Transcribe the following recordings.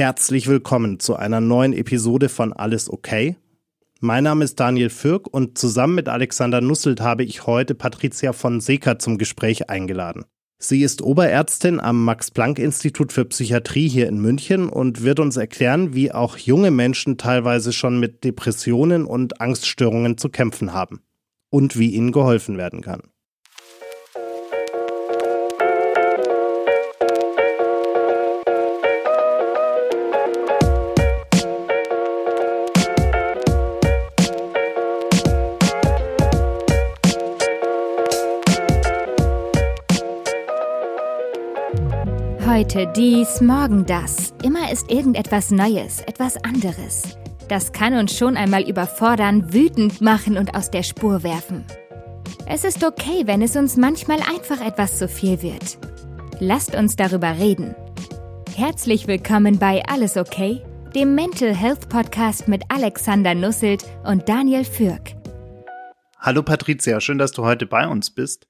Herzlich willkommen zu einer neuen Episode von Alles okay? Mein Name ist Daniel Fürk und zusammen mit Alexander Nusselt habe ich heute Patricia von Seeker zum Gespräch eingeladen. Sie ist Oberärztin am Max-Planck-Institut für Psychiatrie hier in München und wird uns erklären, wie auch junge Menschen teilweise schon mit Depressionen und Angststörungen zu kämpfen haben und wie ihnen geholfen werden kann. Heute dies, morgen das. Immer ist irgendetwas Neues, etwas anderes. Das kann uns schon einmal überfordern, wütend machen und aus der Spur werfen. Es ist okay, wenn es uns manchmal einfach etwas zu viel wird. Lasst uns darüber reden. Herzlich willkommen bei Alles okay, dem Mental Health Podcast mit Alexander Nusselt und Daniel Fürk. Hallo Patricia, schön, dass du heute bei uns bist.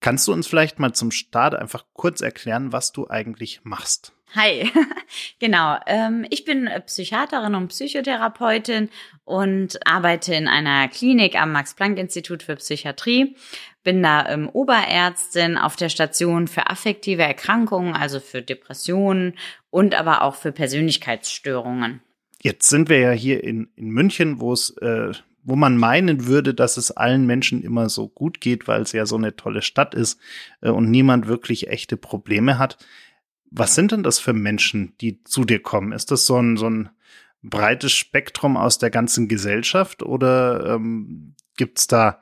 Kannst du uns vielleicht mal zum Start einfach kurz erklären, was du eigentlich machst? Hi, genau. Ähm, ich bin Psychiaterin und Psychotherapeutin und arbeite in einer Klinik am Max-Planck-Institut für Psychiatrie. Bin da ähm, Oberärztin auf der Station für affektive Erkrankungen, also für Depressionen und aber auch für Persönlichkeitsstörungen. Jetzt sind wir ja hier in, in München, wo es äh, wo man meinen würde, dass es allen Menschen immer so gut geht, weil es ja so eine tolle Stadt ist äh, und niemand wirklich echte Probleme hat. Was sind denn das für Menschen, die zu dir kommen? Ist das so ein, so ein breites Spektrum aus der ganzen Gesellschaft oder ähm, gibt es da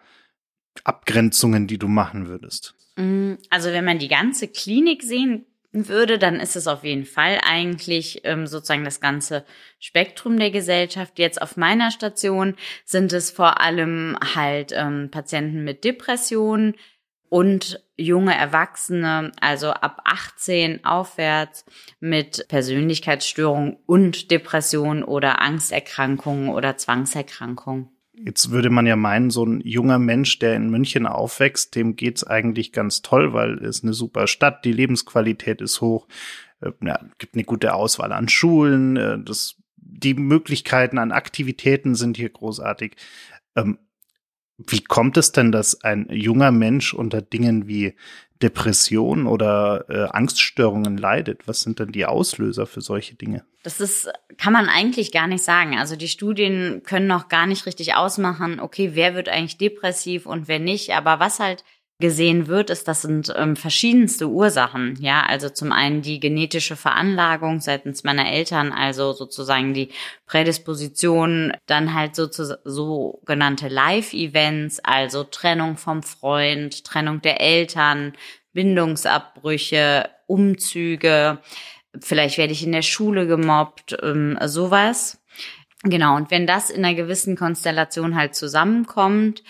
Abgrenzungen, die du machen würdest? Mm, also wenn man die ganze Klinik sehen würde, dann ist es auf jeden Fall eigentlich ähm, sozusagen das ganze Spektrum der Gesellschaft. Jetzt auf meiner Station sind es vor allem halt ähm, Patienten mit Depressionen und junge Erwachsene, also ab 18 aufwärts mit Persönlichkeitsstörungen und Depressionen oder Angsterkrankungen oder Zwangserkrankungen. Jetzt würde man ja meinen, so ein junger Mensch, der in München aufwächst, dem geht's eigentlich ganz toll, weil es eine super Stadt, die Lebensqualität ist hoch, äh, ja, gibt eine gute Auswahl an Schulen, äh, das, die Möglichkeiten an Aktivitäten sind hier großartig. Ähm, wie kommt es denn, dass ein junger Mensch unter Dingen wie Depression oder äh, Angststörungen leidet? Was sind denn die Auslöser für solche Dinge? Das ist, kann man eigentlich gar nicht sagen. Also die Studien können noch gar nicht richtig ausmachen, okay, wer wird eigentlich depressiv und wer nicht. Aber was halt gesehen wird, ist, das sind ähm, verschiedenste Ursachen. Ja, also zum einen die genetische Veranlagung seitens meiner Eltern, also sozusagen die Prädisposition, dann halt so sogenannte Live-Events, also Trennung vom Freund, Trennung der Eltern, Bindungsabbrüche, Umzüge, vielleicht werde ich in der Schule gemobbt, ähm, sowas. Genau, und wenn das in einer gewissen Konstellation halt zusammenkommt,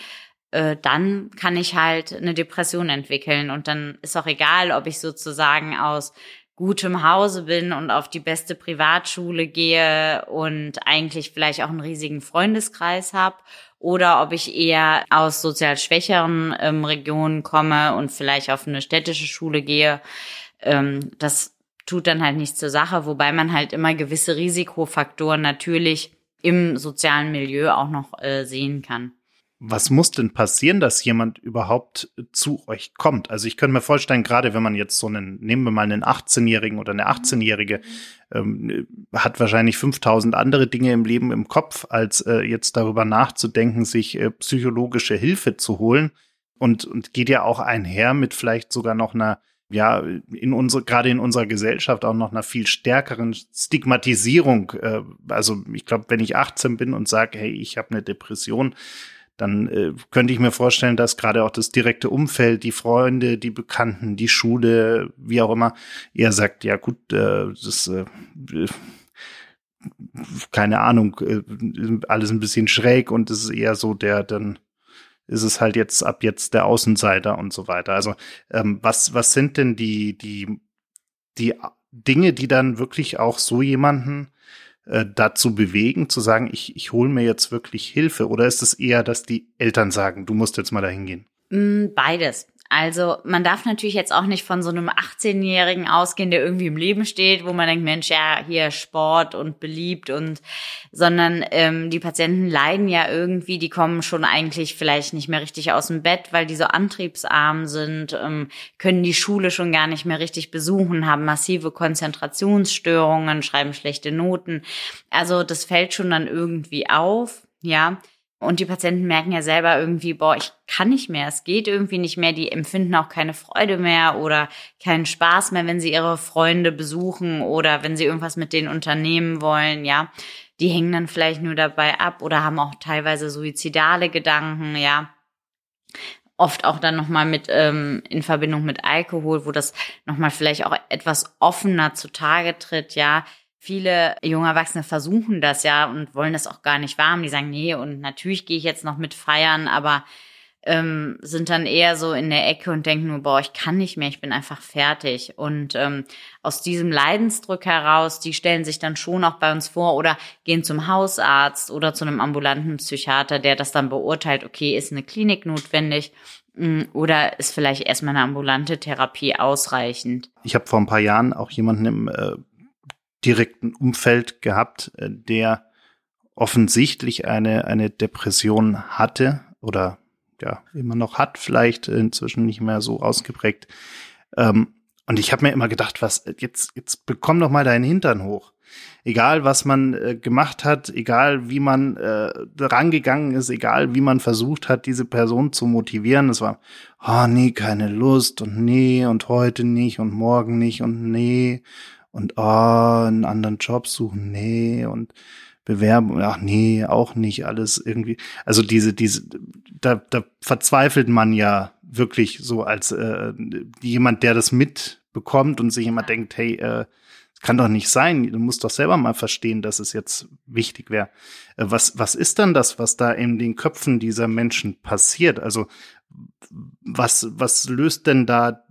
äh, dann kann ich halt eine Depression entwickeln. Und dann ist auch egal, ob ich sozusagen aus gutem Hause bin und auf die beste Privatschule gehe und eigentlich vielleicht auch einen riesigen Freundeskreis habe oder ob ich eher aus sozial schwächeren ähm, Regionen komme und vielleicht auf eine städtische Schule gehe. Ähm, das tut dann halt nichts zur Sache, wobei man halt immer gewisse Risikofaktoren natürlich im sozialen Milieu auch noch äh, sehen kann was muss denn passieren, dass jemand überhaupt zu euch kommt? Also ich könnte mir vorstellen, gerade wenn man jetzt so einen, nehmen wir mal einen 18-Jährigen oder eine 18-Jährige, ähm, hat wahrscheinlich 5000 andere Dinge im Leben im Kopf, als äh, jetzt darüber nachzudenken, sich äh, psychologische Hilfe zu holen. Und, und geht ja auch einher mit vielleicht sogar noch einer ja, in unsere, gerade in unserer Gesellschaft auch noch einer viel stärkeren Stigmatisierung. Äh, also ich glaube, wenn ich 18 bin und sage, hey, ich habe eine Depression, dann äh, könnte ich mir vorstellen, dass gerade auch das direkte Umfeld, die Freunde, die Bekannten, die Schule, wie auch immer, eher sagt, ja gut, äh, das äh, keine Ahnung, äh, alles ein bisschen schräg und es ist eher so der, dann ist es halt jetzt ab jetzt der Außenseiter und so weiter. Also ähm, was, was sind denn die, die, die Dinge, die dann wirklich auch so jemanden äh, dazu bewegen, zu sagen, ich, ich hole mir jetzt wirklich Hilfe? Oder ist es eher, dass die Eltern sagen, du musst jetzt mal dahin gehen? Mm, beides. Also man darf natürlich jetzt auch nicht von so einem 18-Jährigen ausgehen, der irgendwie im Leben steht, wo man denkt, Mensch, ja, hier Sport und beliebt und, sondern ähm, die Patienten leiden ja irgendwie, die kommen schon eigentlich vielleicht nicht mehr richtig aus dem Bett, weil die so antriebsarm sind, ähm, können die Schule schon gar nicht mehr richtig besuchen, haben massive Konzentrationsstörungen, schreiben schlechte Noten. Also das fällt schon dann irgendwie auf, ja. Und die Patienten merken ja selber irgendwie, boah, ich kann nicht mehr, es geht irgendwie nicht mehr, die empfinden auch keine Freude mehr oder keinen Spaß mehr, wenn sie ihre Freunde besuchen oder wenn sie irgendwas mit denen unternehmen wollen, ja. Die hängen dann vielleicht nur dabei ab oder haben auch teilweise suizidale Gedanken, ja. Oft auch dann nochmal mit ähm, in Verbindung mit Alkohol, wo das nochmal vielleicht auch etwas offener zutage tritt, ja Viele junge Erwachsene versuchen das ja und wollen das auch gar nicht warm. Die sagen, nee, und natürlich gehe ich jetzt noch mit feiern, aber ähm, sind dann eher so in der Ecke und denken nur, boah, ich kann nicht mehr, ich bin einfach fertig. Und ähm, aus diesem Leidensdruck heraus, die stellen sich dann schon auch bei uns vor oder gehen zum Hausarzt oder zu einem ambulanten Psychiater, der das dann beurteilt, okay, ist eine Klinik notwendig mm, oder ist vielleicht erstmal eine ambulante Therapie ausreichend. Ich habe vor ein paar Jahren auch jemanden im äh, direkten Umfeld gehabt, äh, der offensichtlich eine, eine Depression hatte oder ja, immer noch hat, vielleicht inzwischen nicht mehr so ausgeprägt. Ähm, und ich habe mir immer gedacht, was, jetzt, jetzt bekomm doch mal deinen Hintern hoch. Egal, was man äh, gemacht hat, egal wie man äh, rangegangen ist, egal wie man versucht hat, diese Person zu motivieren. Es war, oh nee, keine Lust und nee und heute nicht und morgen nicht und nee und oh, einen anderen Job suchen, nee, und Bewerbung, ach nee, auch nicht alles irgendwie. Also diese, diese, da, da verzweifelt man ja wirklich so als äh, jemand, der das mitbekommt und sich immer denkt, hey, äh, kann doch nicht sein. Du musst doch selber mal verstehen, dass es jetzt wichtig wäre. Äh, was, was ist dann das, was da in den Köpfen dieser Menschen passiert? Also was, was löst denn da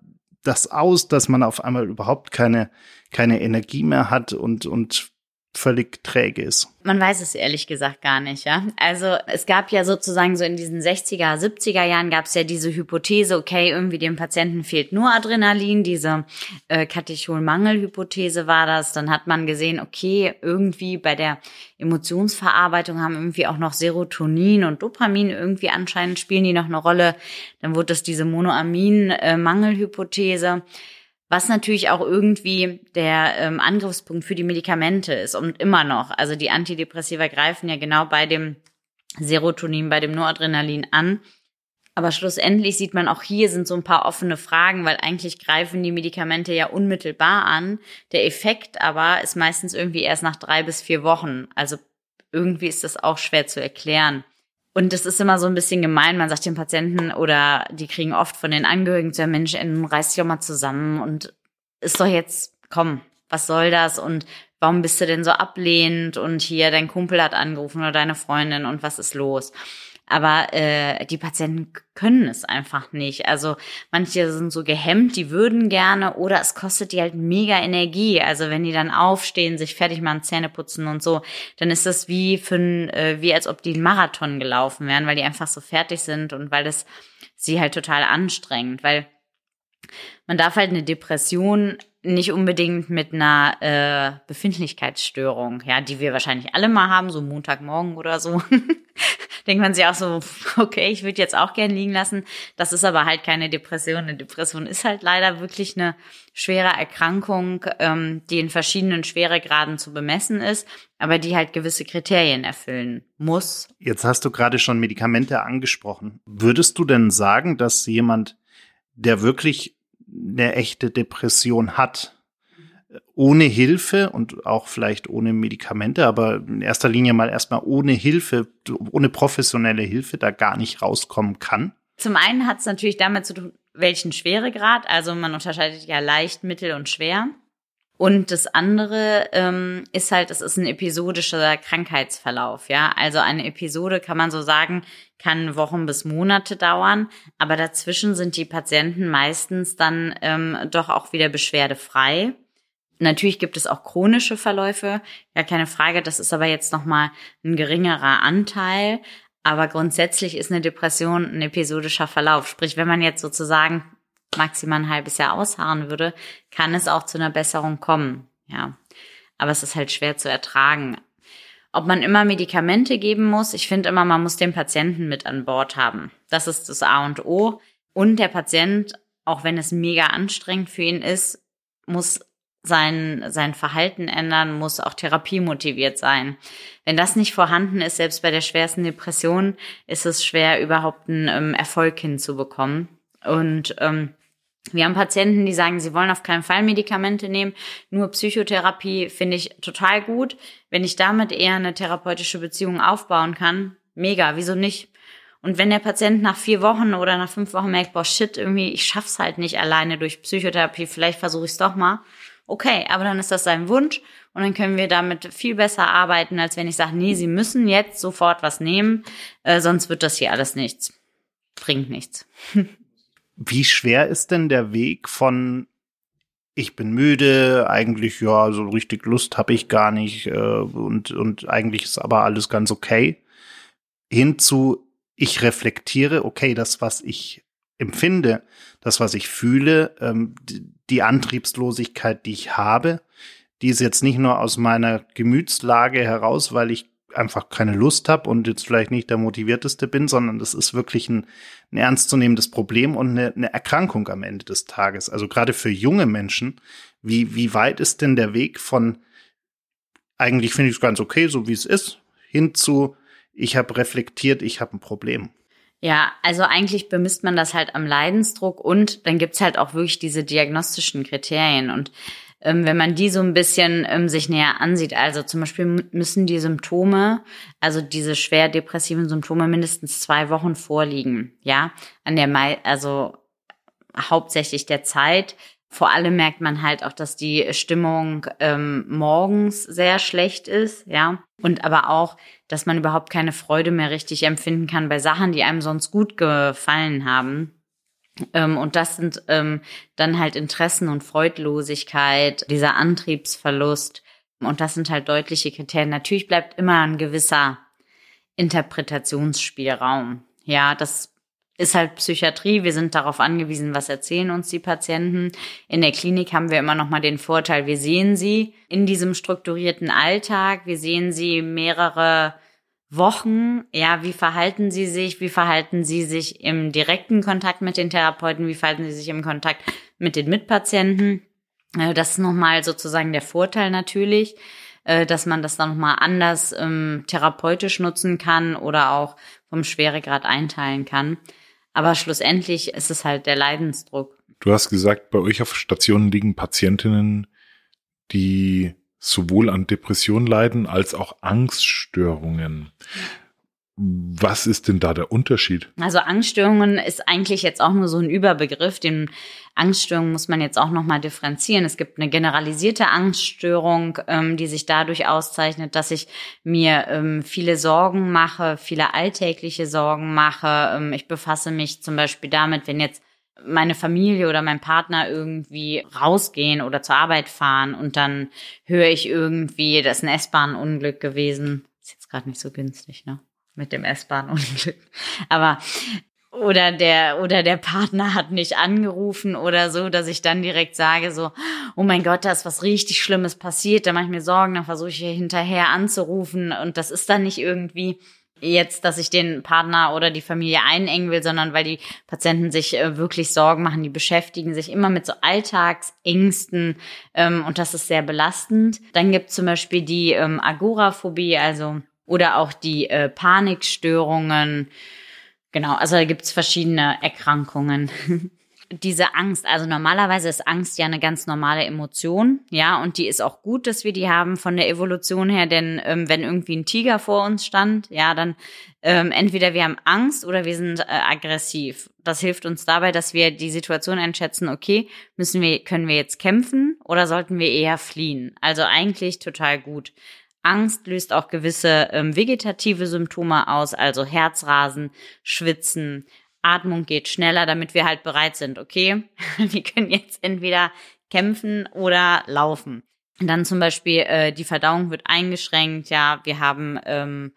das aus, dass man auf einmal überhaupt keine, keine Energie mehr hat und, und völlig träge ist. Man weiß es ehrlich gesagt gar nicht, ja. Also es gab ja sozusagen so in diesen 60er, 70er Jahren gab es ja diese Hypothese, okay, irgendwie dem Patienten fehlt nur Adrenalin, diese äh, Katecholmangelhypothese war das. Dann hat man gesehen, okay, irgendwie bei der Emotionsverarbeitung haben irgendwie auch noch Serotonin und Dopamin irgendwie anscheinend spielen die noch eine Rolle. Dann wurde es diese Monoamin-Mangelhypothese. Äh, was natürlich auch irgendwie der ähm, Angriffspunkt für die Medikamente ist und immer noch. Also die Antidepressiva greifen ja genau bei dem Serotonin, bei dem Noradrenalin an. Aber schlussendlich sieht man auch hier sind so ein paar offene Fragen, weil eigentlich greifen die Medikamente ja unmittelbar an. Der Effekt aber ist meistens irgendwie erst nach drei bis vier Wochen. Also irgendwie ist das auch schwer zu erklären. Und das ist immer so ein bisschen gemein. Man sagt den Patienten oder die kriegen oft von den Angehörigen zu, ja, Mensch, reiß dich doch mal zusammen und ist doch jetzt, komm, was soll das? Und warum bist du denn so ablehnend? Und hier, dein Kumpel hat angerufen oder deine Freundin und was ist los? Aber äh, die Patienten können es einfach nicht. Also manche sind so gehemmt, die würden gerne oder es kostet die halt mega Energie. Also wenn die dann aufstehen, sich fertig machen, Zähne putzen und so, dann ist das wie für ein, äh, wie als ob die einen Marathon gelaufen wären, weil die einfach so fertig sind und weil das sie halt total anstrengend, weil man darf halt eine Depression nicht unbedingt mit einer äh, Befindlichkeitsstörung, ja, die wir wahrscheinlich alle mal haben, so Montagmorgen oder so. Denkt man sich auch so, okay, ich würde jetzt auch gern liegen lassen. Das ist aber halt keine Depression. Eine Depression ist halt leider wirklich eine schwere Erkrankung, ähm, die in verschiedenen Schweregraden zu bemessen ist, aber die halt gewisse Kriterien erfüllen muss. Jetzt hast du gerade schon Medikamente angesprochen. Würdest du denn sagen, dass jemand, der wirklich eine echte Depression hat, ohne Hilfe und auch vielleicht ohne Medikamente, aber in erster Linie mal erstmal ohne Hilfe, ohne professionelle Hilfe da gar nicht rauskommen kann? Zum einen hat es natürlich damit zu tun, welchen Schweregrad. Also man unterscheidet ja leicht, mittel und schwer. Und das andere ähm, ist halt, es ist ein episodischer Krankheitsverlauf, ja. Also eine Episode kann man so sagen, kann Wochen bis Monate dauern, aber dazwischen sind die Patienten meistens dann ähm, doch auch wieder beschwerdefrei. Natürlich gibt es auch chronische Verläufe, ja keine Frage, das ist aber jetzt nochmal ein geringerer Anteil. Aber grundsätzlich ist eine Depression ein episodischer Verlauf. Sprich, wenn man jetzt sozusagen maximal ein halbes Jahr ausharren würde, kann es auch zu einer Besserung kommen. Ja. Aber es ist halt schwer zu ertragen. Ob man immer Medikamente geben muss, ich finde immer, man muss den Patienten mit an Bord haben. Das ist das A und O. Und der Patient, auch wenn es mega anstrengend für ihn ist, muss sein, sein Verhalten ändern, muss auch therapiemotiviert sein. Wenn das nicht vorhanden ist, selbst bei der schwersten Depression, ist es schwer, überhaupt einen ähm, Erfolg hinzubekommen. Und ähm, wir haben Patienten, die sagen, sie wollen auf keinen Fall Medikamente nehmen, nur Psychotherapie finde ich total gut. Wenn ich damit eher eine therapeutische Beziehung aufbauen kann, mega, wieso nicht? Und wenn der Patient nach vier Wochen oder nach fünf Wochen merkt, boah, shit, irgendwie, ich schaff's halt nicht alleine durch Psychotherapie, vielleicht versuche ich's doch mal. Okay, aber dann ist das sein Wunsch und dann können wir damit viel besser arbeiten, als wenn ich sage, nee, Sie müssen jetzt sofort was nehmen, äh, sonst wird das hier alles nichts. Bringt nichts. Wie schwer ist denn der Weg von ich bin müde, eigentlich ja, so richtig Lust habe ich gar nicht äh, und und eigentlich ist aber alles ganz okay, hin zu ich reflektiere, okay, das was ich empfinde, das was ich fühle, ähm, die Antriebslosigkeit, die ich habe, die ist jetzt nicht nur aus meiner Gemütslage heraus, weil ich einfach keine Lust habe und jetzt vielleicht nicht der motivierteste bin, sondern das ist wirklich ein, ein ernstzunehmendes Problem und eine, eine Erkrankung am Ende des Tages. Also gerade für junge Menschen, wie, wie weit ist denn der Weg von eigentlich finde ich es ganz okay, so wie es ist, hin zu ich habe reflektiert, ich habe ein Problem. Ja, also eigentlich bemisst man das halt am Leidensdruck und dann gibt's halt auch wirklich diese diagnostischen Kriterien. Und wenn man die so ein bisschen ähm, sich näher ansieht. Also zum Beispiel müssen die Symptome, also diese schwer depressiven Symptome mindestens zwei Wochen vorliegen. Ja, an der Mai, also hauptsächlich der Zeit. Vor allem merkt man halt auch, dass die Stimmung ähm, morgens sehr schlecht ist, ja. Und aber auch, dass man überhaupt keine Freude mehr richtig empfinden kann bei Sachen, die einem sonst gut gefallen haben. Ähm, und das sind ähm, dann halt Interessen und Freudlosigkeit, dieser Antriebsverlust. Und das sind halt deutliche Kriterien. Natürlich bleibt immer ein gewisser Interpretationsspielraum. Ja, das ist halt Psychiatrie. Wir sind darauf angewiesen, was erzählen uns die Patienten. In der Klinik haben wir immer noch mal den Vorteil, wir sehen sie in diesem strukturierten Alltag. Wir sehen sie mehrere Wochen, ja, wie verhalten sie sich, wie verhalten sie sich im direkten Kontakt mit den Therapeuten, wie verhalten sie sich im Kontakt mit den Mitpatienten. Äh, das ist nochmal sozusagen der Vorteil natürlich, äh, dass man das dann nochmal anders ähm, therapeutisch nutzen kann oder auch vom Schweregrad einteilen kann. Aber schlussendlich ist es halt der Leidensdruck. Du hast gesagt, bei euch auf Stationen liegen Patientinnen, die sowohl an Depressionen leiden als auch Angststörungen. Was ist denn da der Unterschied? Also Angststörungen ist eigentlich jetzt auch nur so ein Überbegriff. Den Angststörungen muss man jetzt auch nochmal differenzieren. Es gibt eine generalisierte Angststörung, ähm, die sich dadurch auszeichnet, dass ich mir ähm, viele Sorgen mache, viele alltägliche Sorgen mache. Ähm, ich befasse mich zum Beispiel damit, wenn jetzt meine Familie oder mein Partner irgendwie rausgehen oder zur Arbeit fahren und dann höre ich irgendwie, das ist ein S-Bahn-Unglück gewesen. Ist jetzt gerade nicht so günstig, ne? Mit dem S-Bahn-Unglück. Aber oder der oder der Partner hat nicht angerufen oder so, dass ich dann direkt sage so, oh mein Gott, da ist was richtig Schlimmes passiert, da mache ich mir Sorgen, dann versuche ich hier hinterher anzurufen und das ist dann nicht irgendwie jetzt, dass ich den Partner oder die Familie einengen will, sondern weil die Patienten sich äh, wirklich Sorgen machen, die beschäftigen sich immer mit so Alltagsängsten ähm, und das ist sehr belastend. Dann gibt es zum Beispiel die ähm, Agoraphobie, also oder auch die äh, Panikstörungen. Genau, also da gibt es verschiedene Erkrankungen. diese Angst, also normalerweise ist Angst ja eine ganz normale Emotion, ja, und die ist auch gut, dass wir die haben von der Evolution her, denn ähm, wenn irgendwie ein Tiger vor uns stand, ja, dann ähm, entweder wir haben Angst oder wir sind äh, aggressiv. Das hilft uns dabei, dass wir die Situation einschätzen, okay, müssen wir, können wir jetzt kämpfen oder sollten wir eher fliehen? Also eigentlich total gut. Angst löst auch gewisse ähm, vegetative Symptome aus, also Herzrasen, Schwitzen, Atmung geht schneller, damit wir halt bereit sind, okay, wir können jetzt entweder kämpfen oder laufen. Und dann zum Beispiel äh, die Verdauung wird eingeschränkt, ja, wir haben ähm,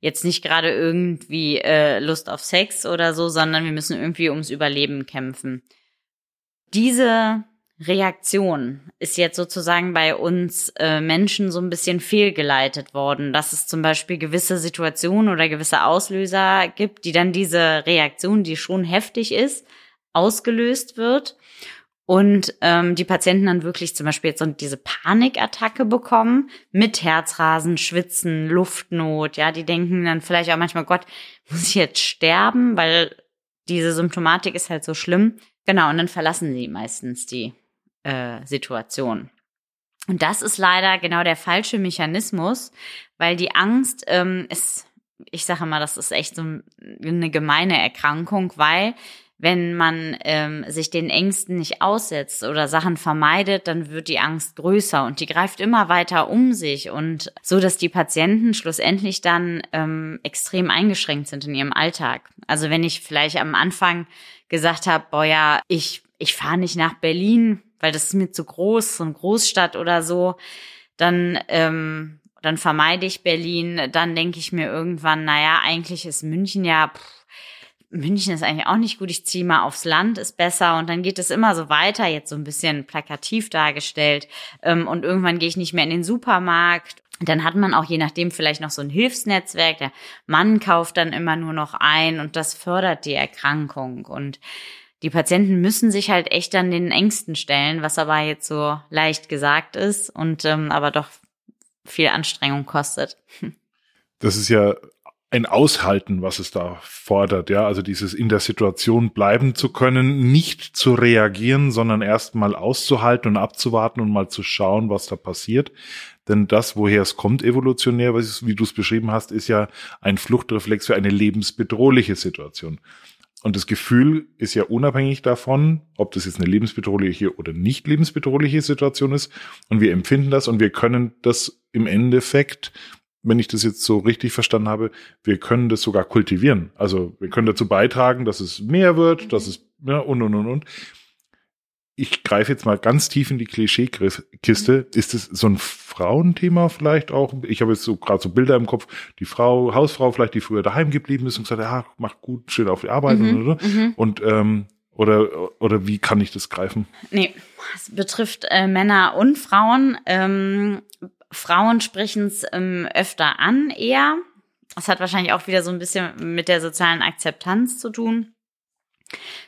jetzt nicht gerade irgendwie äh, Lust auf Sex oder so, sondern wir müssen irgendwie ums Überleben kämpfen. Diese Reaktion ist jetzt sozusagen bei uns äh, Menschen so ein bisschen fehlgeleitet worden, dass es zum Beispiel gewisse Situationen oder gewisse Auslöser gibt, die dann diese Reaktion, die schon heftig ist, ausgelöst wird und ähm, die Patienten dann wirklich zum Beispiel jetzt so diese Panikattacke bekommen mit Herzrasen, Schwitzen, Luftnot. Ja, die denken dann vielleicht auch manchmal, Gott, muss ich jetzt sterben, weil diese Symptomatik ist halt so schlimm. Genau, und dann verlassen sie meistens die äh, Situation. Und das ist leider genau der falsche Mechanismus, weil die Angst ähm, ist, ich sage mal, das ist echt so eine gemeine Erkrankung, weil wenn man ähm, sich den Ängsten nicht aussetzt oder Sachen vermeidet, dann wird die Angst größer und die greift immer weiter um sich und so, dass die Patienten schlussendlich dann ähm, extrem eingeschränkt sind in ihrem Alltag. Also wenn ich vielleicht am Anfang gesagt habe, boah ja, ich ich fahre nicht nach Berlin, weil das ist mir zu groß, so eine Großstadt oder so, dann, ähm, dann vermeide ich Berlin. Dann denke ich mir irgendwann, naja, eigentlich ist München ja, pff, München ist eigentlich auch nicht gut, ich ziehe mal aufs Land, ist besser. Und dann geht es immer so weiter, jetzt so ein bisschen plakativ dargestellt. Ähm, und irgendwann gehe ich nicht mehr in den Supermarkt. Dann hat man auch je nachdem vielleicht noch so ein Hilfsnetzwerk. Der Mann kauft dann immer nur noch ein und das fördert die Erkrankung. Und die Patienten müssen sich halt echt an den Ängsten stellen, was aber jetzt so leicht gesagt ist und ähm, aber doch viel Anstrengung kostet. Das ist ja ein Aushalten, was es da fordert, ja, also dieses in der Situation bleiben zu können, nicht zu reagieren, sondern erst mal auszuhalten und abzuwarten und mal zu schauen, was da passiert. Denn das, woher es kommt evolutionär, wie du es beschrieben hast, ist ja ein Fluchtreflex für eine lebensbedrohliche Situation. Und das Gefühl ist ja unabhängig davon, ob das jetzt eine lebensbedrohliche oder nicht lebensbedrohliche Situation ist. Und wir empfinden das und wir können das im Endeffekt, wenn ich das jetzt so richtig verstanden habe, wir können das sogar kultivieren. Also wir können dazu beitragen, dass es mehr wird, dass es, ja, und, und, und, und ich greife jetzt mal ganz tief in die Klischeekiste. Ist es so ein Frauenthema vielleicht auch? Ich habe jetzt so gerade so Bilder im Kopf. Die Frau, Hausfrau vielleicht, die früher daheim geblieben ist und gesagt, ja, mach gut, schön auf die Arbeit mhm, oder, mhm. und ähm, oder oder wie kann ich das greifen? Nee, es betrifft äh, Männer und Frauen. Ähm, Frauen sprechen es ähm, öfter an eher. Das hat wahrscheinlich auch wieder so ein bisschen mit der sozialen Akzeptanz zu tun.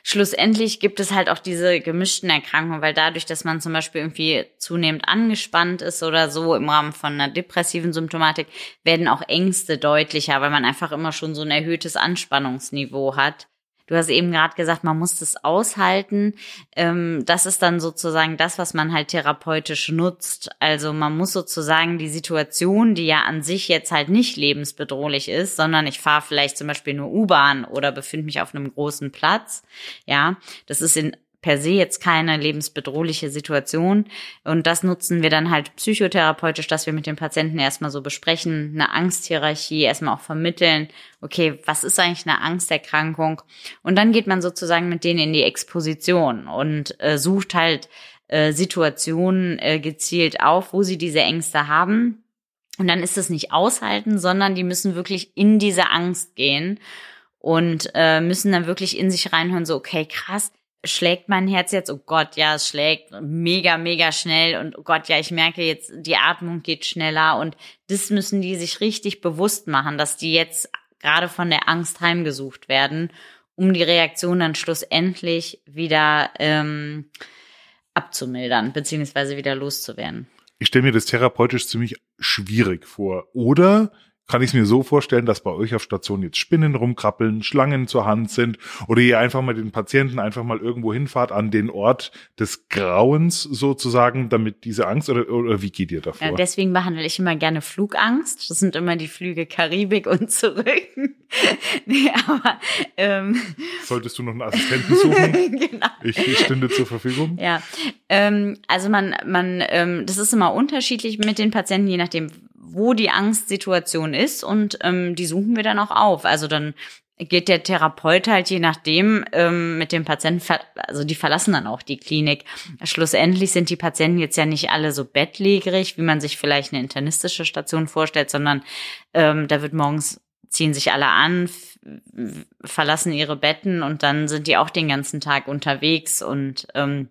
Schlussendlich gibt es halt auch diese gemischten Erkrankungen, weil dadurch, dass man zum Beispiel irgendwie zunehmend angespannt ist oder so im Rahmen von einer depressiven Symptomatik, werden auch Ängste deutlicher, weil man einfach immer schon so ein erhöhtes Anspannungsniveau hat. Du hast eben gerade gesagt, man muss das aushalten. Ähm, das ist dann sozusagen das, was man halt therapeutisch nutzt. Also man muss sozusagen die Situation, die ja an sich jetzt halt nicht lebensbedrohlich ist, sondern ich fahre vielleicht zum Beispiel nur U-Bahn oder befinde mich auf einem großen Platz. Ja, das ist in per se jetzt keine lebensbedrohliche Situation. Und das nutzen wir dann halt psychotherapeutisch, dass wir mit dem Patienten erstmal so besprechen, eine Angsthierarchie, erstmal auch vermitteln, okay, was ist eigentlich eine Angsterkrankung? Und dann geht man sozusagen mit denen in die Exposition und äh, sucht halt äh, Situationen äh, gezielt auf, wo sie diese Ängste haben. Und dann ist es nicht aushalten, sondern die müssen wirklich in diese Angst gehen und äh, müssen dann wirklich in sich reinhören, so, okay, krass, schlägt mein Herz jetzt, oh Gott, ja, es schlägt mega, mega schnell und oh Gott, ja, ich merke jetzt, die Atmung geht schneller und das müssen die sich richtig bewusst machen, dass die jetzt gerade von der Angst heimgesucht werden, um die Reaktion dann schlussendlich wieder ähm, abzumildern, beziehungsweise wieder loszuwerden. Ich stelle mir das therapeutisch ziemlich schwierig vor. Oder kann ich es mir so vorstellen, dass bei euch auf Station jetzt Spinnen rumkrabbeln, Schlangen zur Hand sind oder ihr einfach mal den Patienten einfach mal irgendwo hinfahrt an den Ort des Grauens sozusagen, damit diese Angst oder, oder wie geht ihr davor? Ja, deswegen behandle ich immer gerne Flugangst. Das sind immer die Flüge Karibik und zurück. nee, aber ähm, solltest du noch einen Assistenten suchen? genau. Ich, ich stünde zur Verfügung. Ja, ähm, also man, man, ähm, das ist immer unterschiedlich mit den Patienten, je nachdem, wo die Angstsituation ist und ähm, die suchen wir dann auch auf. Also dann geht der Therapeut halt je nachdem ähm, mit dem Patienten, also die verlassen dann auch die Klinik. Schlussendlich sind die Patienten jetzt ja nicht alle so bettlägerig, wie man sich vielleicht eine internistische Station vorstellt, sondern ähm, da wird morgens ziehen sich alle an, verlassen ihre Betten und dann sind die auch den ganzen Tag unterwegs und ähm,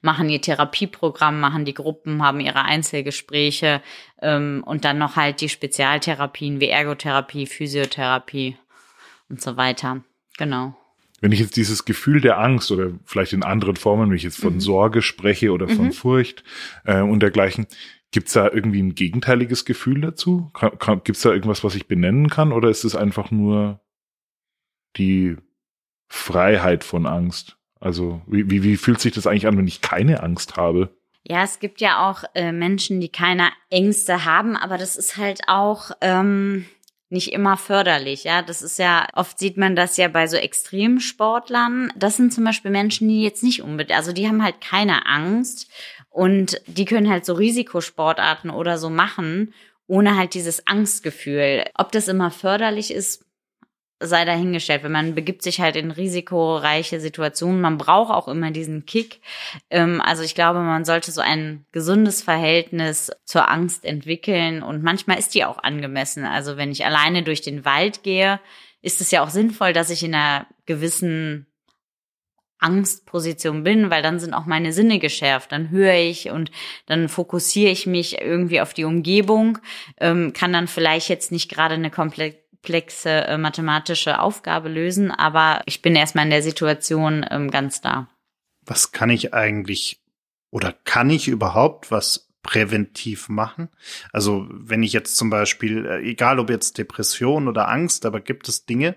machen ihr Therapieprogramm, machen die Gruppen, haben ihre Einzelgespräche ähm, und dann noch halt die Spezialtherapien wie Ergotherapie, Physiotherapie und so weiter. Genau. Wenn ich jetzt dieses Gefühl der Angst oder vielleicht in anderen Formen, wenn ich jetzt von mhm. Sorge spreche oder von mhm. Furcht äh, und dergleichen, gibt's da irgendwie ein gegenteiliges Gefühl dazu? Gibt es da irgendwas, was ich benennen kann oder ist es einfach nur die Freiheit von Angst? Also wie, wie, wie fühlt sich das eigentlich an, wenn ich keine Angst habe? Ja, es gibt ja auch äh, Menschen, die keine Ängste haben, aber das ist halt auch ähm, nicht immer förderlich. Ja, das ist ja oft sieht man das ja bei so Extremsportlern. Das sind zum Beispiel Menschen, die jetzt nicht unbedingt, also die haben halt keine Angst und die können halt so Risikosportarten oder so machen ohne halt dieses Angstgefühl. Ob das immer förderlich ist, sei dahingestellt. Wenn man begibt sich halt in risikoreiche Situationen, man braucht auch immer diesen Kick. Ähm, also ich glaube, man sollte so ein gesundes Verhältnis zur Angst entwickeln und manchmal ist die auch angemessen. Also wenn ich alleine durch den Wald gehe, ist es ja auch sinnvoll, dass ich in einer gewissen Angstposition bin, weil dann sind auch meine Sinne geschärft. Dann höre ich und dann fokussiere ich mich irgendwie auf die Umgebung, ähm, kann dann vielleicht jetzt nicht gerade eine komplett komplexe äh, mathematische Aufgabe lösen, aber ich bin erstmal in der Situation ähm, ganz da. Was kann ich eigentlich oder kann ich überhaupt was präventiv machen? Also wenn ich jetzt zum Beispiel, äh, egal ob jetzt Depression oder Angst, aber gibt es Dinge,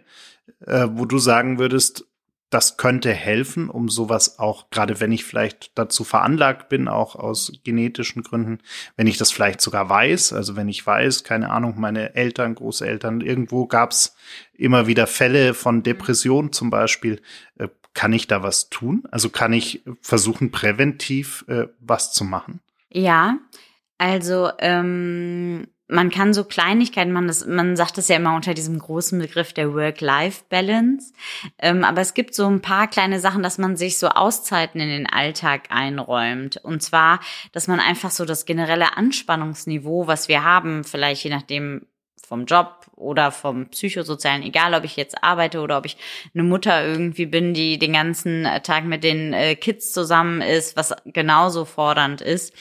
äh, wo du sagen würdest, das könnte helfen, um sowas auch, gerade wenn ich vielleicht dazu veranlagt bin, auch aus genetischen Gründen, wenn ich das vielleicht sogar weiß, also wenn ich weiß, keine Ahnung, meine Eltern, Großeltern, irgendwo gab's immer wieder Fälle von Depression zum Beispiel, äh, kann ich da was tun? Also kann ich versuchen, präventiv äh, was zu machen? Ja, also ähm, man kann so Kleinigkeiten machen, das, man sagt das ja immer unter diesem großen Begriff der Work-Life-Balance. Ähm, aber es gibt so ein paar kleine Sachen, dass man sich so Auszeiten in den Alltag einräumt. Und zwar, dass man einfach so das generelle Anspannungsniveau, was wir haben, vielleicht je nachdem, vom Job oder vom psychosozialen, egal ob ich jetzt arbeite oder ob ich eine Mutter irgendwie bin, die den ganzen Tag mit den äh, Kids zusammen ist, was genauso fordernd ist,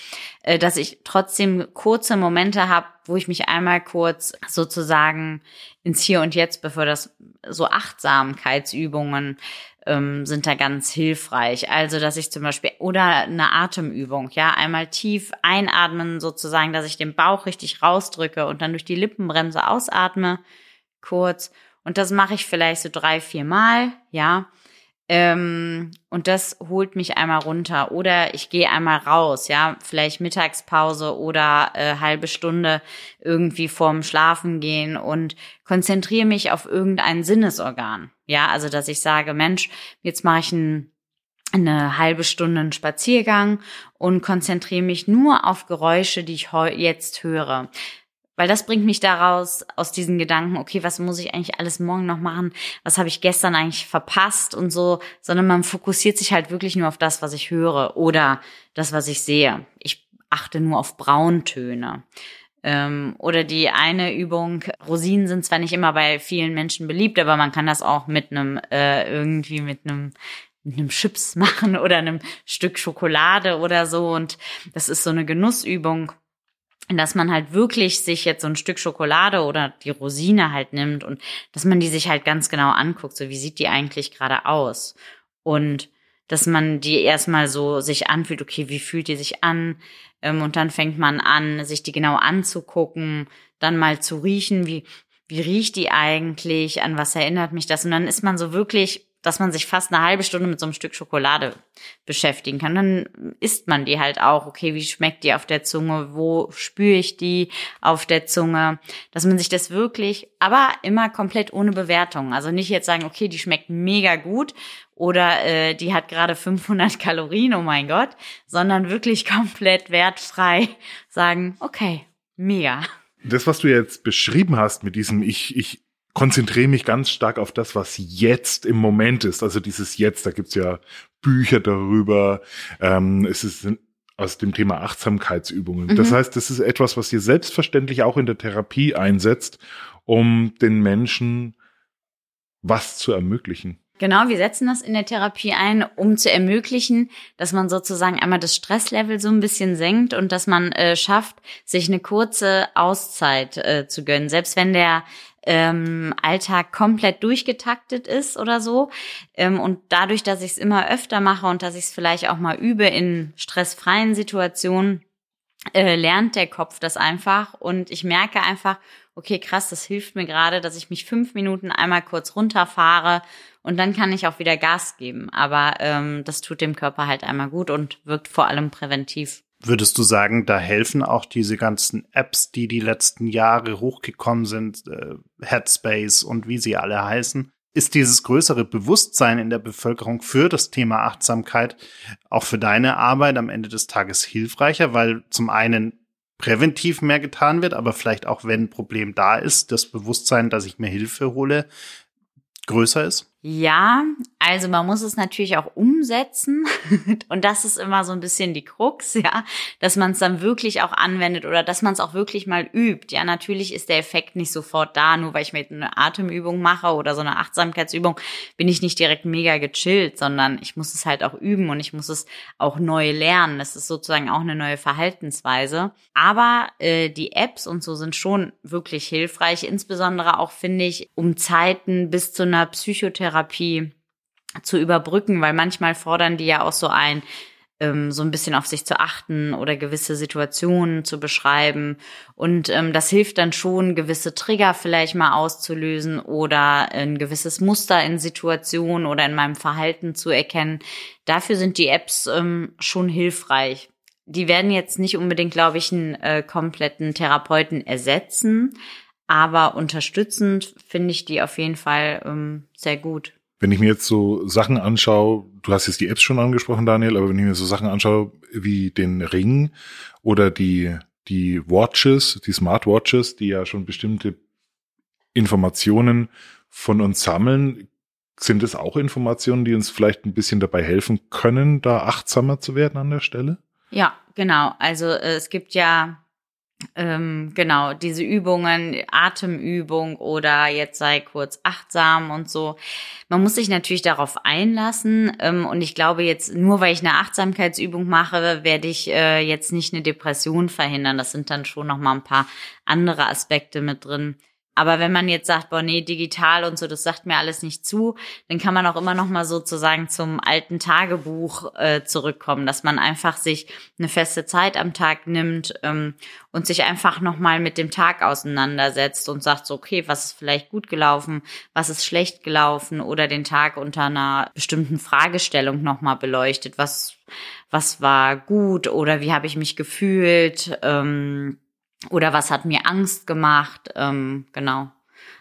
äh, dass ich trotzdem kurze Momente habe, wo ich mich einmal kurz sozusagen ins Hier und Jetzt, bevor das so Achtsamkeitsübungen ähm, sind da ganz hilfreich. Also, dass ich zum Beispiel, oder eine Atemübung, ja, einmal tief einatmen sozusagen, dass ich den Bauch richtig rausdrücke und dann durch die Lippenbremse ausatme, kurz. Und das mache ich vielleicht so drei, vier Mal, ja. Ähm, und das holt mich einmal runter. Oder ich gehe einmal raus, ja, vielleicht Mittagspause oder äh, halbe Stunde irgendwie vorm Schlafen gehen und konzentriere mich auf irgendein Sinnesorgan. Ja, also dass ich sage, Mensch, jetzt mache ich ein eine halbe Stunde einen Spaziergang und konzentriere mich nur auf Geräusche, die ich jetzt höre. Weil das bringt mich daraus, aus diesen Gedanken, okay, was muss ich eigentlich alles morgen noch machen? Was habe ich gestern eigentlich verpasst und so, sondern man fokussiert sich halt wirklich nur auf das, was ich höre oder das, was ich sehe. Ich achte nur auf Brauntöne. Ähm, oder die eine Übung, Rosinen sind zwar nicht immer bei vielen Menschen beliebt, aber man kann das auch mit einem, äh, irgendwie mit einem mit einem Chips machen oder einem Stück Schokolade oder so. Und das ist so eine Genussübung dass man halt wirklich sich jetzt so ein Stück Schokolade oder die Rosine halt nimmt und dass man die sich halt ganz genau anguckt, so wie sieht die eigentlich gerade aus und dass man die erstmal so sich anfühlt, okay, wie fühlt die sich an und dann fängt man an, sich die genau anzugucken, dann mal zu riechen, wie wie riecht die eigentlich, an was erinnert mich das? Und dann ist man so wirklich dass man sich fast eine halbe Stunde mit so einem Stück Schokolade beschäftigen kann. Dann isst man die halt auch. Okay, wie schmeckt die auf der Zunge? Wo spüre ich die auf der Zunge? Dass man sich das wirklich, aber immer komplett ohne Bewertung. Also nicht jetzt sagen, okay, die schmeckt mega gut oder äh, die hat gerade 500 Kalorien, oh mein Gott, sondern wirklich komplett wertfrei sagen, okay, mega. Das, was du jetzt beschrieben hast mit diesem, ich, ich konzentriere mich ganz stark auf das, was jetzt im Moment ist. Also dieses Jetzt, da gibt's ja Bücher darüber. Ähm, es ist aus dem Thema Achtsamkeitsübungen. Mhm. Das heißt, das ist etwas, was ihr selbstverständlich auch in der Therapie einsetzt, um den Menschen was zu ermöglichen. Genau, wir setzen das in der Therapie ein, um zu ermöglichen, dass man sozusagen einmal das Stresslevel so ein bisschen senkt und dass man äh, schafft, sich eine kurze Auszeit äh, zu gönnen. Selbst wenn der ähm, Alltag komplett durchgetaktet ist oder so. Ähm, und dadurch, dass ich es immer öfter mache und dass ich es vielleicht auch mal übe in stressfreien Situationen, äh, lernt der Kopf das einfach. Und ich merke einfach, okay, krass, das hilft mir gerade, dass ich mich fünf Minuten einmal kurz runterfahre und dann kann ich auch wieder Gas geben. Aber ähm, das tut dem Körper halt einmal gut und wirkt vor allem präventiv. Würdest du sagen, da helfen auch diese ganzen Apps, die die letzten Jahre hochgekommen sind, äh, Headspace und wie sie alle heißen? Ist dieses größere Bewusstsein in der Bevölkerung für das Thema Achtsamkeit auch für deine Arbeit am Ende des Tages hilfreicher, weil zum einen präventiv mehr getan wird, aber vielleicht auch wenn ein Problem da ist, das Bewusstsein, dass ich mir Hilfe hole, größer ist? Ja, also man muss es natürlich auch umsetzen und das ist immer so ein bisschen die Krux, ja, dass man es dann wirklich auch anwendet oder dass man es auch wirklich mal übt. Ja, natürlich ist der Effekt nicht sofort da, nur weil ich mir eine Atemübung mache oder so eine Achtsamkeitsübung, bin ich nicht direkt mega gechillt, sondern ich muss es halt auch üben und ich muss es auch neu lernen. Das ist sozusagen auch eine neue Verhaltensweise. Aber äh, die Apps und so sind schon wirklich hilfreich, insbesondere auch finde ich, um Zeiten bis zu einer Psychotherapie Psychotherapie zu überbrücken, weil manchmal fordern die ja auch so ein, ähm, so ein bisschen auf sich zu achten oder gewisse Situationen zu beschreiben. Und ähm, das hilft dann schon, gewisse Trigger vielleicht mal auszulösen oder ein gewisses Muster in Situationen oder in meinem Verhalten zu erkennen. Dafür sind die Apps ähm, schon hilfreich. Die werden jetzt nicht unbedingt, glaube ich, einen äh, kompletten Therapeuten ersetzen, aber unterstützend finde ich die auf jeden Fall ähm, sehr gut. Wenn ich mir jetzt so Sachen anschaue, du hast jetzt die Apps schon angesprochen, Daniel, aber wenn ich mir so Sachen anschaue wie den Ring oder die, die Watches, die Smartwatches, die ja schon bestimmte Informationen von uns sammeln, sind es auch Informationen, die uns vielleicht ein bisschen dabei helfen können, da achtsamer zu werden an der Stelle? Ja, genau. Also äh, es gibt ja ähm, genau, diese Übungen, Atemübung oder jetzt sei kurz achtsam und so. Man muss sich natürlich darauf einlassen. Ähm, und ich glaube jetzt, nur weil ich eine Achtsamkeitsübung mache, werde ich äh, jetzt nicht eine Depression verhindern. Das sind dann schon noch mal ein paar andere Aspekte mit drin. Aber wenn man jetzt sagt, boah, nee, digital und so, das sagt mir alles nicht zu, dann kann man auch immer noch mal sozusagen zum alten Tagebuch äh, zurückkommen, dass man einfach sich eine feste Zeit am Tag nimmt ähm, und sich einfach noch mal mit dem Tag auseinandersetzt und sagt so, okay, was ist vielleicht gut gelaufen, was ist schlecht gelaufen oder den Tag unter einer bestimmten Fragestellung noch mal beleuchtet, was was war gut oder wie habe ich mich gefühlt. Ähm, oder was hat mir Angst gemacht, ähm, genau.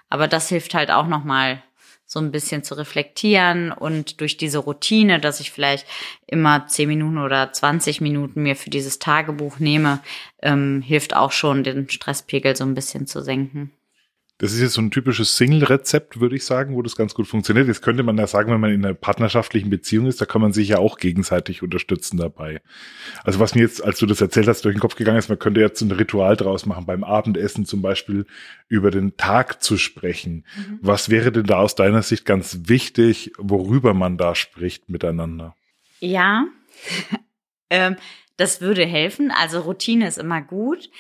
Aber das hilft halt auch nochmal so ein bisschen zu reflektieren und durch diese Routine, dass ich vielleicht immer 10 Minuten oder 20 Minuten mir für dieses Tagebuch nehme, ähm, hilft auch schon, den Stresspegel so ein bisschen zu senken. Das ist jetzt so ein typisches Single-Rezept, würde ich sagen, wo das ganz gut funktioniert. Jetzt könnte man ja sagen, wenn man in einer partnerschaftlichen Beziehung ist, da kann man sich ja auch gegenseitig unterstützen dabei. Also was mir jetzt, als du das erzählt hast, durch den Kopf gegangen ist, man könnte jetzt ein Ritual draus machen, beim Abendessen zum Beispiel über den Tag zu sprechen. Mhm. Was wäre denn da aus deiner Sicht ganz wichtig, worüber man da spricht miteinander? Ja, ähm, das würde helfen. Also Routine ist immer gut.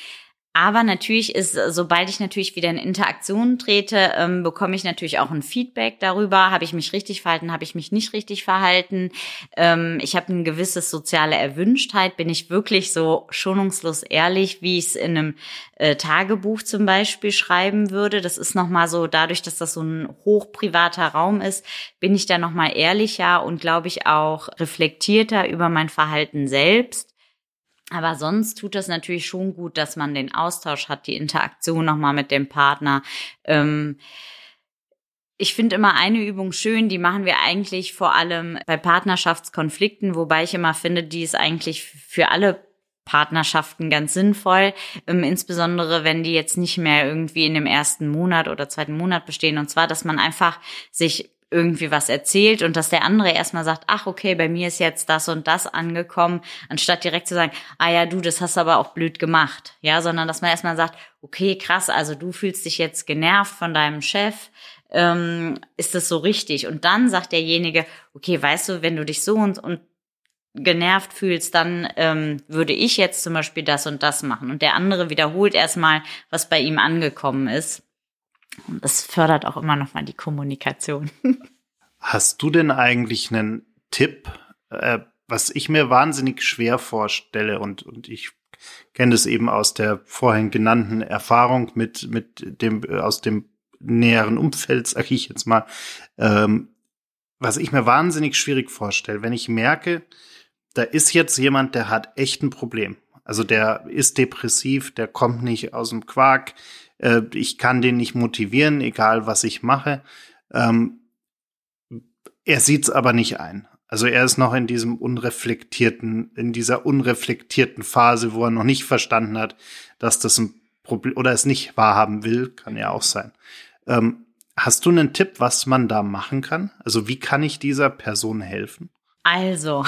Aber natürlich ist, sobald ich natürlich wieder in Interaktion trete, ähm, bekomme ich natürlich auch ein Feedback darüber. Habe ich mich richtig verhalten? Habe ich mich nicht richtig verhalten? Ähm, ich habe ein gewisses soziale Erwünschtheit. Bin ich wirklich so schonungslos ehrlich, wie ich es in einem äh, Tagebuch zum Beispiel schreiben würde? Das ist nochmal so, dadurch, dass das so ein hochprivater Raum ist, bin ich da nochmal ehrlicher und glaube ich auch reflektierter über mein Verhalten selbst. Aber sonst tut das natürlich schon gut, dass man den Austausch hat, die Interaktion nochmal mit dem Partner. Ähm, ich finde immer eine Übung schön, die machen wir eigentlich vor allem bei Partnerschaftskonflikten, wobei ich immer finde, die ist eigentlich für alle Partnerschaften ganz sinnvoll, ähm, insbesondere wenn die jetzt nicht mehr irgendwie in dem ersten Monat oder zweiten Monat bestehen. Und zwar, dass man einfach sich irgendwie was erzählt und dass der andere erstmal sagt, ach okay, bei mir ist jetzt das und das angekommen, anstatt direkt zu sagen, ah ja, du, das hast aber auch blöd gemacht, ja, sondern dass man erstmal sagt, okay, krass, also du fühlst dich jetzt genervt von deinem Chef, ähm, ist das so richtig? Und dann sagt derjenige, okay, weißt du, wenn du dich so und, und genervt fühlst, dann ähm, würde ich jetzt zum Beispiel das und das machen. Und der andere wiederholt erstmal, was bei ihm angekommen ist. Und das fördert auch immer noch mal die Kommunikation. Hast du denn eigentlich einen Tipp, äh, was ich mir wahnsinnig schwer vorstelle und, und ich kenne das eben aus der vorhin genannten Erfahrung mit, mit dem, äh, aus dem näheren Umfeld, sag ich jetzt mal, ähm, was ich mir wahnsinnig schwierig vorstelle, wenn ich merke, da ist jetzt jemand, der hat echt ein Problem. Also der ist depressiv, der kommt nicht aus dem Quark, äh, ich kann den nicht motivieren, egal was ich mache. Ähm, er sieht's aber nicht ein. Also er ist noch in diesem unreflektierten, in dieser unreflektierten Phase, wo er noch nicht verstanden hat, dass das ein Problem oder es nicht wahrhaben will, kann ja auch sein. Ähm, hast du einen Tipp, was man da machen kann? Also wie kann ich dieser Person helfen? Also,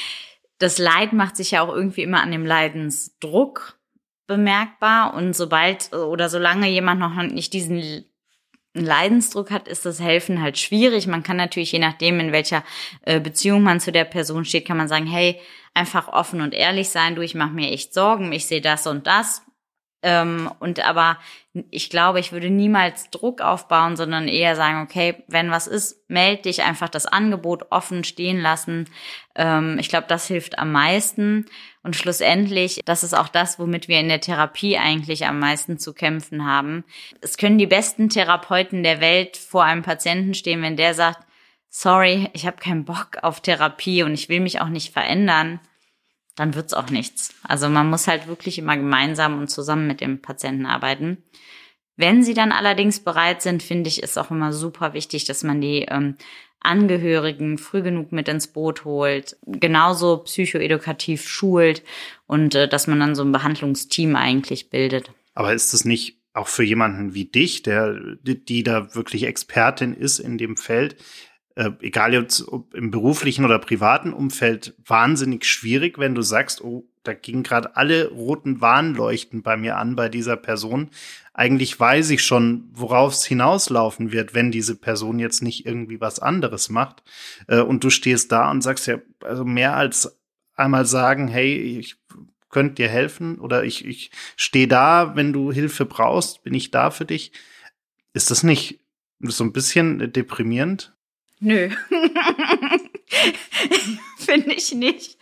das Leid macht sich ja auch irgendwie immer an dem Leidensdruck bemerkbar. Und sobald oder solange jemand noch nicht diesen Leidensdruck hat, ist das Helfen halt schwierig. Man kann natürlich, je nachdem, in welcher äh, Beziehung man zu der Person steht, kann man sagen, hey, einfach offen und ehrlich sein, du, ich mache mir echt Sorgen, ich sehe das und das. Ähm, und aber ich glaube, ich würde niemals Druck aufbauen, sondern eher sagen, okay, wenn was ist, meld dich einfach das Angebot offen stehen lassen. Ähm, ich glaube, das hilft am meisten. Und schlussendlich, das ist auch das, womit wir in der Therapie eigentlich am meisten zu kämpfen haben. Es können die besten Therapeuten der Welt vor einem Patienten stehen, wenn der sagt, sorry, ich habe keinen Bock auf Therapie und ich will mich auch nicht verändern dann wird's auch nichts. Also man muss halt wirklich immer gemeinsam und zusammen mit dem Patienten arbeiten. Wenn sie dann allerdings bereit sind, finde ich, ist auch immer super wichtig, dass man die ähm, Angehörigen früh genug mit ins Boot holt, genauso psychoedukativ schult und äh, dass man dann so ein Behandlungsteam eigentlich bildet. Aber ist es nicht auch für jemanden wie dich, der die, die da wirklich Expertin ist in dem Feld, äh, egal jetzt ob im beruflichen oder privaten Umfeld, wahnsinnig schwierig, wenn du sagst, oh, da gingen gerade alle roten Warnleuchten bei mir an bei dieser Person. Eigentlich weiß ich schon, worauf es hinauslaufen wird, wenn diese Person jetzt nicht irgendwie was anderes macht. Äh, und du stehst da und sagst ja, also mehr als einmal sagen, hey, ich könnte dir helfen oder ich, ich stehe da, wenn du Hilfe brauchst, bin ich da für dich. Ist das nicht so ein bisschen deprimierend? Nö. Finde ich nicht.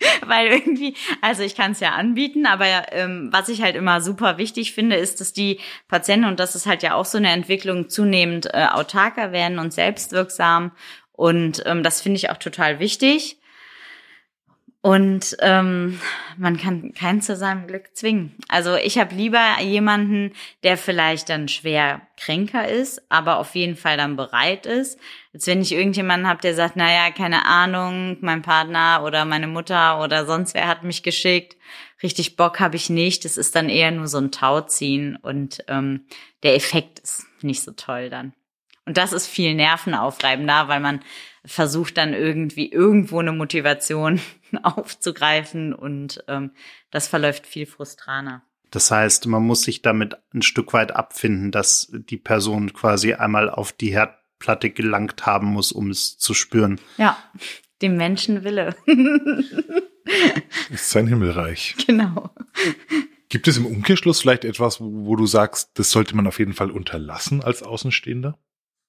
Weil irgendwie, also ich kann es ja anbieten, aber ähm, was ich halt immer super wichtig finde, ist, dass die Patienten, und das ist halt ja auch so eine Entwicklung, zunehmend äh, autarker werden und selbstwirksam. Und ähm, das finde ich auch total wichtig. Und ähm, man kann keinen zu seinem Glück zwingen. Also ich habe lieber jemanden, der vielleicht dann schwer kränker ist, aber auf jeden Fall dann bereit ist, als wenn ich irgendjemanden habe, der sagt, naja, keine Ahnung, mein Partner oder meine Mutter oder sonst wer hat mich geschickt. Richtig Bock habe ich nicht. Das ist dann eher nur so ein Tauziehen und ähm, der Effekt ist nicht so toll dann. Und das ist viel nervenaufreibender, weil man versucht dann irgendwie irgendwo eine Motivation aufzugreifen und ähm, das verläuft viel frustraner. Das heißt, man muss sich damit ein Stück weit abfinden, dass die Person quasi einmal auf die Herdplatte gelangt haben muss, um es zu spüren. Ja, dem Menschenwille. ist sein Himmelreich. Genau. Gibt es im Umkehrschluss vielleicht etwas, wo, wo du sagst, das sollte man auf jeden Fall unterlassen als Außenstehender?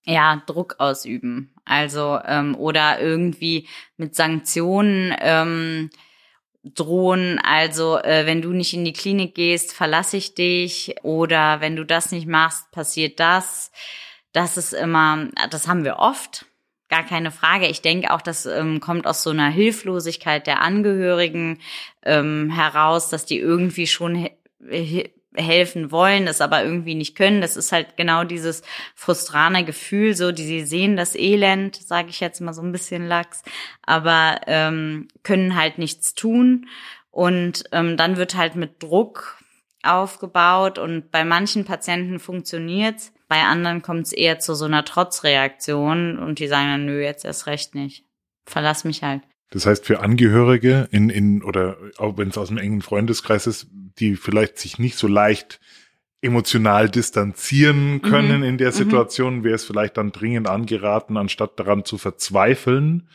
Ja, Druck ausüben. Also, ähm, oder irgendwie mit Sanktionen ähm, drohen. Also, äh, wenn du nicht in die Klinik gehst, verlasse ich dich. Oder wenn du das nicht machst, passiert das. Das ist immer, das haben wir oft. Gar keine Frage. Ich denke auch, das ähm, kommt aus so einer Hilflosigkeit der Angehörigen ähm, heraus, dass die irgendwie schon helfen wollen, es aber irgendwie nicht können. Das ist halt genau dieses frustrane Gefühl, so die sie sehen das Elend, sage ich jetzt mal so ein bisschen lax, aber ähm, können halt nichts tun. Und ähm, dann wird halt mit Druck aufgebaut und bei manchen Patienten funktioniert's. Bei anderen kommt es eher zu so einer Trotzreaktion und die sagen dann, nö, jetzt erst recht nicht. Verlass mich halt. Das heißt, für Angehörige in, in, oder auch wenn es aus einem engen Freundeskreis ist, die vielleicht sich nicht so leicht emotional distanzieren können mhm. in der mhm. Situation, mhm. wäre es vielleicht dann dringend angeraten, anstatt daran zu verzweifeln,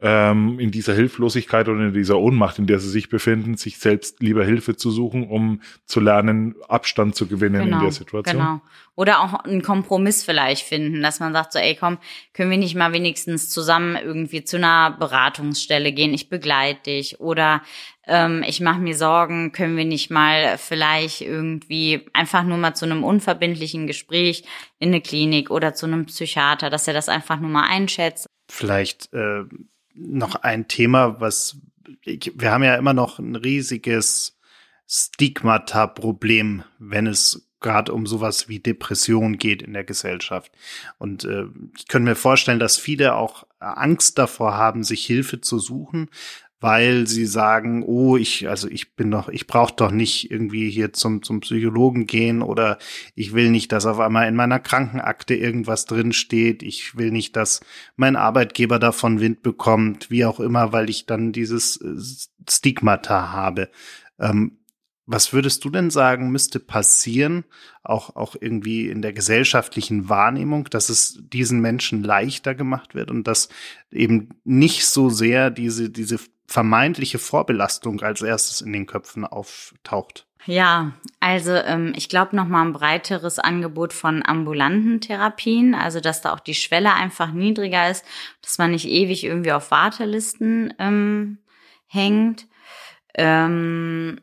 ähm, in dieser Hilflosigkeit oder in dieser Ohnmacht, in der sie sich befinden, sich selbst lieber Hilfe zu suchen, um zu lernen, Abstand zu gewinnen genau, in der Situation. Genau. Oder auch einen Kompromiss vielleicht finden, dass man sagt so, ey komm, können wir nicht mal wenigstens zusammen irgendwie zu einer Beratungsstelle gehen, ich begleite dich oder ähm, ich mache mir Sorgen, können wir nicht mal vielleicht irgendwie einfach nur mal zu einem unverbindlichen Gespräch in eine Klinik oder zu einem Psychiater, dass er das einfach nur mal einschätzt. Vielleicht äh, noch ein Thema, was wir haben ja immer noch ein riesiges Stigmata-Problem, wenn es gerade um sowas wie Depression geht in der Gesellschaft. Und äh, ich könnte mir vorstellen, dass viele auch Angst davor haben, sich Hilfe zu suchen, weil sie sagen, oh, ich, also ich bin doch, ich brauche doch nicht irgendwie hier zum, zum Psychologen gehen oder ich will nicht, dass auf einmal in meiner Krankenakte irgendwas drin steht. Ich will nicht, dass mein Arbeitgeber davon Wind bekommt, wie auch immer, weil ich dann dieses äh, Stigmata habe. Ähm, was würdest du denn sagen, müsste passieren, auch, auch irgendwie in der gesellschaftlichen Wahrnehmung, dass es diesen Menschen leichter gemacht wird und dass eben nicht so sehr diese, diese vermeintliche Vorbelastung als erstes in den Köpfen auftaucht? Ja, also ähm, ich glaube noch mal ein breiteres Angebot von ambulanten Therapien, also dass da auch die Schwelle einfach niedriger ist, dass man nicht ewig irgendwie auf Wartelisten ähm, hängt. Ähm,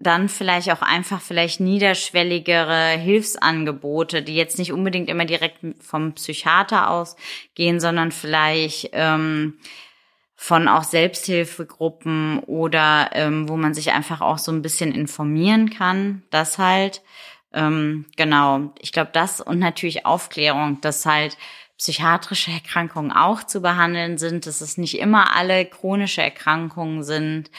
dann vielleicht auch einfach vielleicht niederschwelligere Hilfsangebote, die jetzt nicht unbedingt immer direkt vom Psychiater ausgehen, sondern vielleicht ähm, von auch Selbsthilfegruppen oder ähm, wo man sich einfach auch so ein bisschen informieren kann. Das halt, ähm, genau, ich glaube das und natürlich Aufklärung, dass halt psychiatrische Erkrankungen auch zu behandeln sind, dass es nicht immer alle chronische Erkrankungen sind,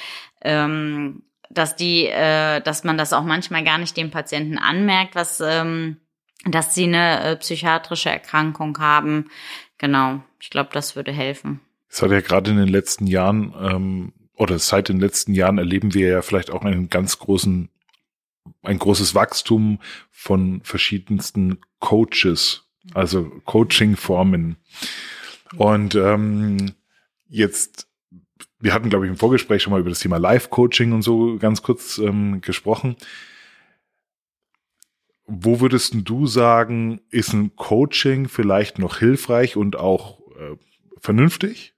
ähm, dass die, äh, dass man das auch manchmal gar nicht dem Patienten anmerkt, was, ähm, dass sie eine äh, psychiatrische Erkrankung haben. Genau, ich glaube, das würde helfen. Es hat ja gerade in den letzten Jahren ähm, oder seit den letzten Jahren erleben wir ja vielleicht auch einen ganz großen, ein großes Wachstum von verschiedensten Coaches, also Coaching-Formen. Und ähm, jetzt, wir hatten, glaube ich, im Vorgespräch schon mal über das Thema Live-Coaching und so ganz kurz ähm, gesprochen. Wo würdest du sagen, ist ein Coaching vielleicht noch hilfreich und auch äh, vernünftig?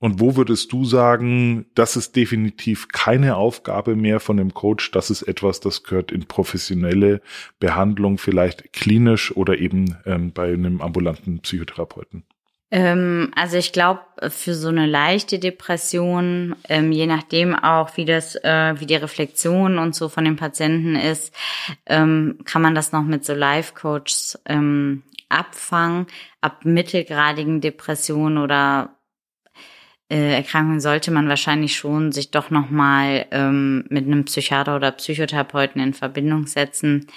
Und wo würdest du sagen, das ist definitiv keine Aufgabe mehr von dem Coach, das ist etwas, das gehört in professionelle Behandlung, vielleicht klinisch oder eben ähm, bei einem ambulanten Psychotherapeuten? Ähm, also ich glaube, für so eine leichte Depression, ähm, je nachdem auch, wie das, äh, wie die Reflexion und so von dem Patienten ist, ähm, kann man das noch mit so Life-Coaches ähm, abfangen. Ab mittelgradigen Depressionen oder äh, Erkrankung sollte man wahrscheinlich schon sich doch noch mal ähm, mit einem Psychiater oder Psychotherapeuten in Verbindung setzen.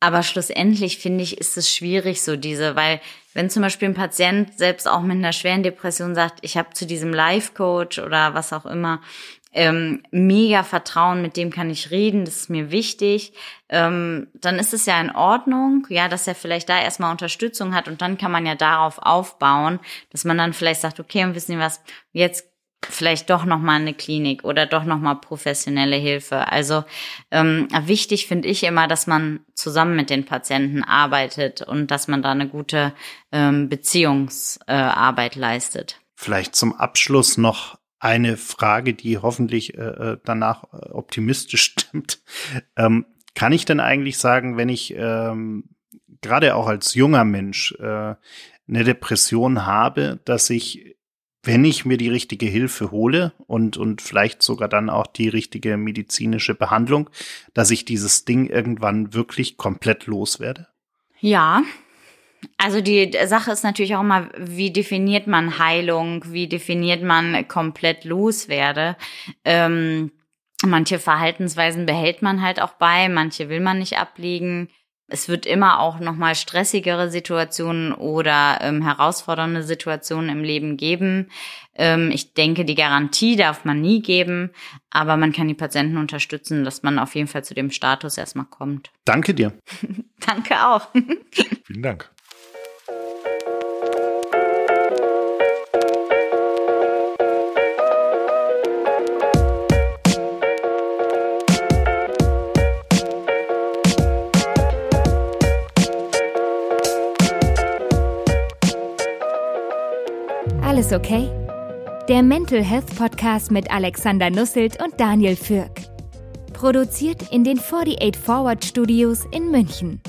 Aber schlussendlich finde ich, ist es schwierig, so diese, weil wenn zum Beispiel ein Patient selbst auch mit einer schweren Depression sagt, ich habe zu diesem Life Coach oder was auch immer ähm, mega Vertrauen, mit dem kann ich reden, das ist mir wichtig, ähm, dann ist es ja in Ordnung, ja, dass er vielleicht da erstmal Unterstützung hat und dann kann man ja darauf aufbauen, dass man dann vielleicht sagt, okay, und wissen Sie was, jetzt vielleicht doch noch mal eine Klinik oder doch noch mal professionelle Hilfe. Also ähm, wichtig finde ich immer, dass man zusammen mit den Patienten arbeitet und dass man da eine gute ähm, Beziehungsarbeit äh, leistet. Vielleicht zum Abschluss noch eine Frage, die hoffentlich äh, äh danach optimistisch stimmt. Ähm, kann ich denn eigentlich sagen, wenn ich ähm, gerade auch als junger Mensch äh, eine Depression habe, dass ich, wenn ich mir die richtige Hilfe hole und, und vielleicht sogar dann auch die richtige medizinische Behandlung, dass ich dieses Ding irgendwann wirklich komplett loswerde? Ja, also die Sache ist natürlich auch immer, wie definiert man Heilung, wie definiert man komplett loswerde. Ähm, manche Verhaltensweisen behält man halt auch bei, manche will man nicht ablegen. Es wird immer auch nochmal stressigere Situationen oder ähm, herausfordernde Situationen im Leben geben. Ähm, ich denke, die Garantie darf man nie geben, aber man kann die Patienten unterstützen, dass man auf jeden Fall zu dem Status erstmal kommt. Danke dir. Danke auch. Vielen Dank. Alles okay? Der Mental Health Podcast mit Alexander Nusselt und Daniel Fürk. Produziert in den 48 Forward Studios in München.